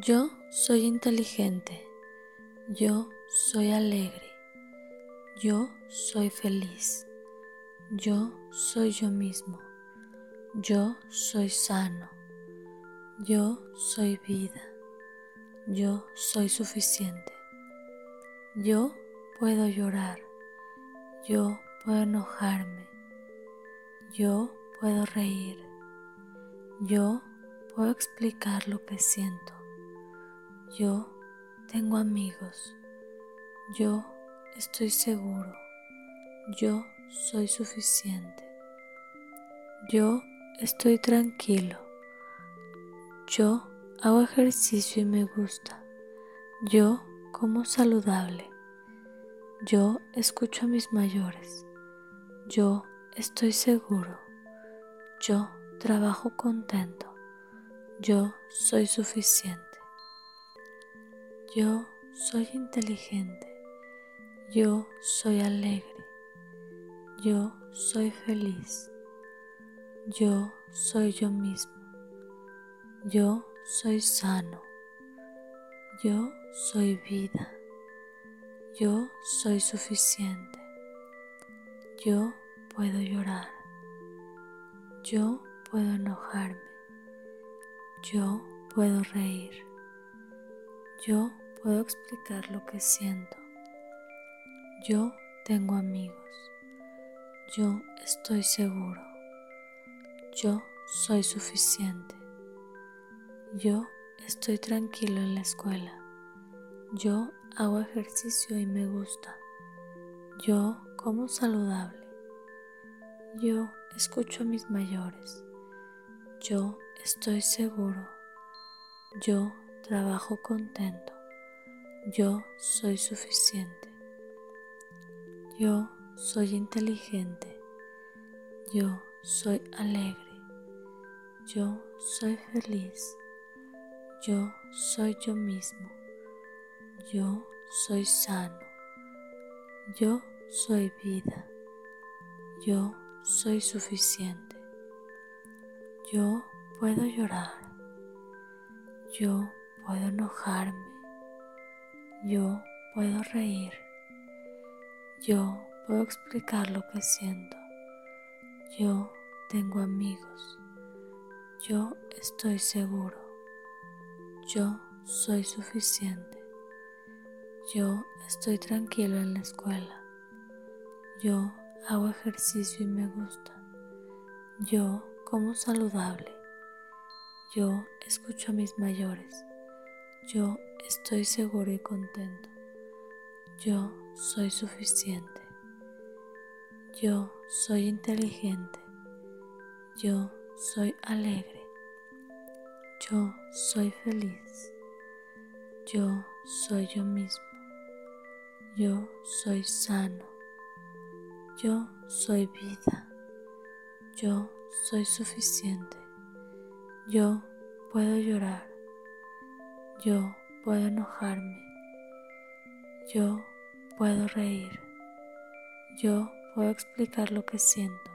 Yo soy inteligente. Yo soy alegre. Yo soy feliz. Yo soy yo mismo. Yo soy sano. Yo soy vida. Yo soy suficiente. Yo puedo llorar. Yo puedo enojarme. Yo puedo reír. Yo puedo explicar lo que siento. Yo tengo amigos. Yo estoy seguro. Yo soy suficiente. Yo estoy tranquilo. Yo hago ejercicio y me gusta. Yo como saludable. Yo escucho a mis mayores. Yo estoy seguro. Yo trabajo contento. Yo soy suficiente. Yo soy inteligente. Yo soy alegre. Yo soy feliz. Yo soy yo mismo. Yo soy sano. Yo soy vida. Yo soy suficiente. Yo puedo llorar. Yo puedo enojarme. Yo puedo reír. Yo puedo explicar lo que siento. Yo tengo amigos. Yo estoy seguro. Yo soy suficiente. Yo estoy tranquilo en la escuela. Yo hago ejercicio y me gusta. Yo como saludable. Yo escucho a mis mayores. Yo estoy seguro. Yo trabajo contento. Yo soy suficiente. Yo soy inteligente. Yo soy alegre. Yo soy feliz. Yo soy yo mismo. Yo soy sano. Yo soy vida. Yo soy suficiente. Yo puedo llorar. Yo puedo enojarme. Yo puedo reír. Yo puedo explicar lo que siento. Yo tengo amigos. Yo estoy seguro. Yo soy suficiente. Yo estoy tranquilo en la escuela. Yo hago ejercicio y me gusta. Yo como saludable. Yo escucho a mis mayores. Yo estoy seguro y contento. Yo soy suficiente. Yo soy inteligente. Yo soy alegre. Yo soy feliz. Yo soy yo mismo. Yo soy sano. Yo soy vida. Yo soy suficiente. Yo puedo llorar. Yo puedo enojarme. Yo puedo reír. Yo puedo explicar lo que siento.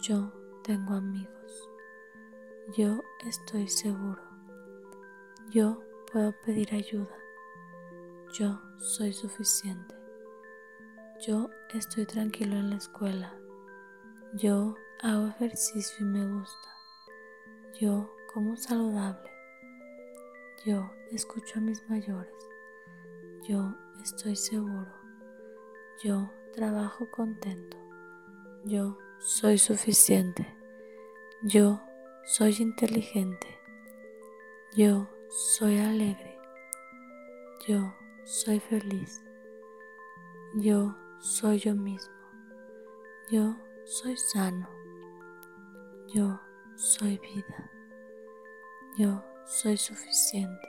Yo tengo amigos. Yo estoy seguro. Yo puedo pedir ayuda. Yo soy suficiente. Yo estoy tranquilo en la escuela. Yo hago ejercicio y me gusta. Yo como saludable. Yo escucho a mis mayores. Yo estoy seguro. Yo trabajo contento. Yo soy suficiente. Yo soy inteligente. Yo soy alegre. Yo soy feliz. Yo soy yo mismo. Yo soy sano. Yo soy vida. Yo soy suficiente.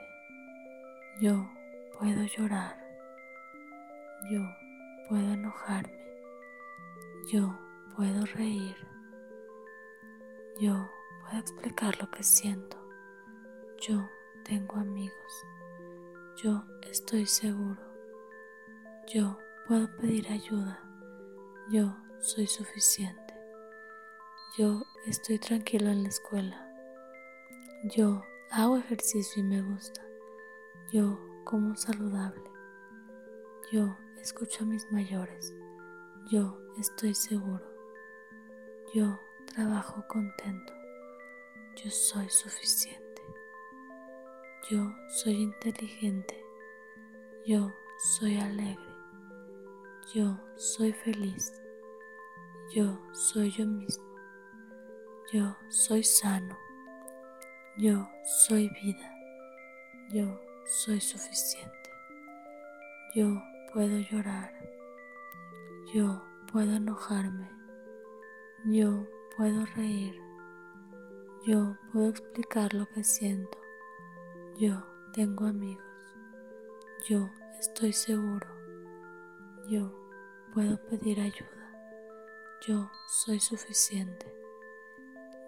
Yo puedo llorar. Yo puedo enojarme. Yo puedo reír. Yo puedo explicar lo que siento. Yo tengo amigos. Yo estoy seguro. Yo puedo pedir ayuda. Yo soy suficiente. Yo estoy tranquilo en la escuela. Yo hago ejercicio y me gusta. Yo como saludable. Yo escucho a mis mayores. Yo estoy seguro. Yo trabajo contento. Yo soy suficiente. Yo soy inteligente. Yo soy alegre. Yo soy feliz. Yo soy yo mismo. Yo soy sano. Yo soy vida. Yo soy suficiente. Yo puedo llorar. Yo puedo enojarme. Yo puedo reír. Yo puedo explicar lo que siento. Yo tengo amigos. Yo estoy seguro. Yo puedo pedir ayuda. Yo soy suficiente.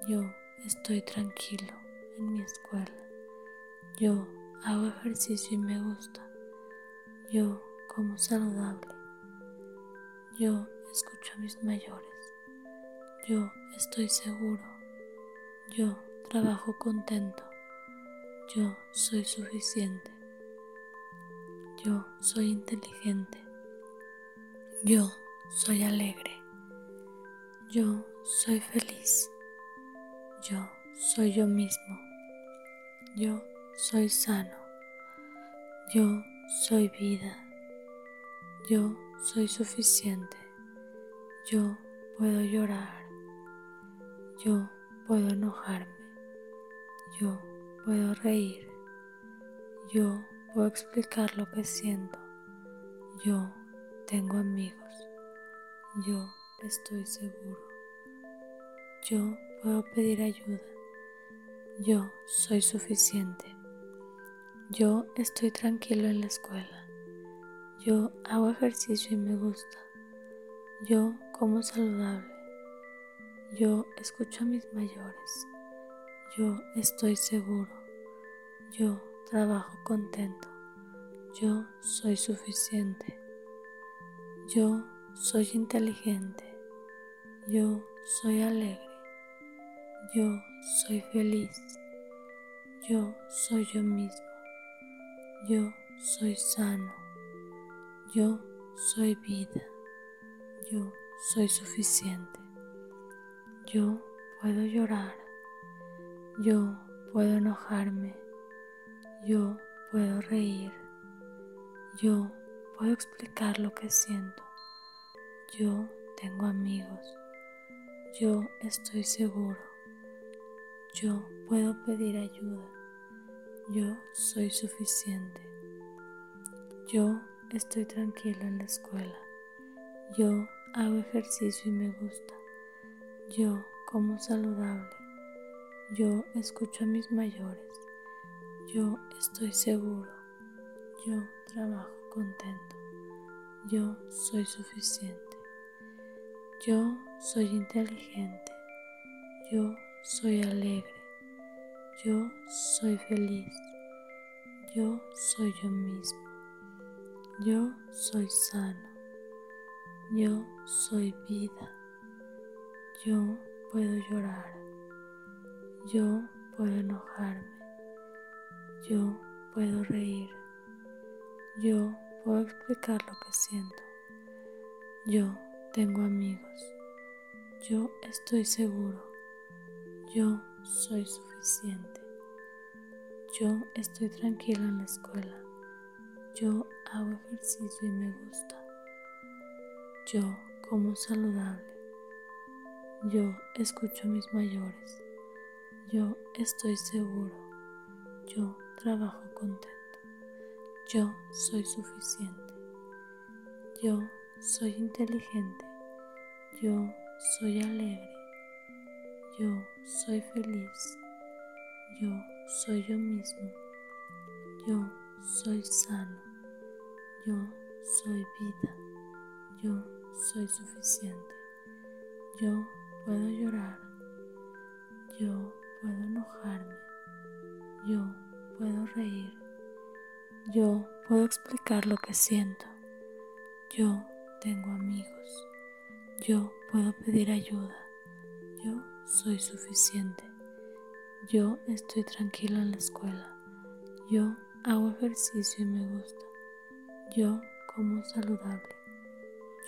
Yo estoy tranquilo en mi escuela. Yo hago ejercicio y me gusta. Yo como saludable. Yo escucho a mis mayores. Yo estoy seguro. Yo trabajo contento. Yo soy suficiente. Yo soy inteligente. Yo soy alegre. Yo soy feliz. Yo soy yo mismo. Yo soy sano. Yo soy vida. Yo soy suficiente. Yo puedo llorar. Yo puedo enojarme. Yo puedo reír. Yo puedo explicar lo que siento. Yo tengo amigos. Yo estoy seguro. Yo puedo pedir ayuda. Yo soy suficiente. Yo estoy tranquilo en la escuela. Yo hago ejercicio y me gusta. Yo como saludable. Yo escucho a mis mayores. Yo estoy seguro. Yo trabajo contento. Yo soy suficiente. Yo soy inteligente. Yo soy alegre. Yo soy feliz. Yo soy yo mismo. Yo soy sano. Yo soy vida. Yo soy suficiente. Yo puedo llorar. Yo puedo enojarme. Yo puedo reír. Yo puedo explicar lo que siento. Yo tengo amigos. Yo estoy seguro. Yo puedo pedir ayuda. Yo soy suficiente. Yo estoy tranquilo en la escuela. Yo hago ejercicio y me gusta. Yo como saludable. Yo escucho a mis mayores. Yo estoy seguro. Yo trabajo contento. Yo soy suficiente. Yo soy inteligente. Yo soy alegre. Yo soy feliz. Yo soy yo mismo. Yo soy sano. Yo soy vida. Yo puedo llorar. Yo puedo enojarme. Yo puedo reír. Yo puedo explicar lo que siento. Yo tengo amigos. Yo estoy seguro. Yo soy suficiente. Yo estoy tranquilo en la escuela. Yo hago ejercicio y me gusta. Yo como saludable. Yo escucho a mis mayores. Yo estoy seguro. Yo trabajo contento. Yo soy suficiente. Yo soy inteligente. Yo soy alegre. Yo soy feliz. Yo soy yo mismo. Yo soy sano. Yo soy vida. Yo soy suficiente. Yo puedo llorar. Yo puedo enojarme. Yo puedo reír. Yo puedo explicar lo que siento. Yo tengo amigos. Yo puedo pedir ayuda. Yo soy suficiente. Yo estoy tranquilo en la escuela. Yo hago ejercicio y me gusta. Yo como saludable.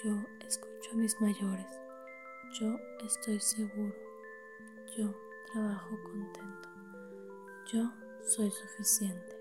Yo escucho a mis mayores. Yo estoy seguro. Yo trabajo contento. Yo soy suficiente.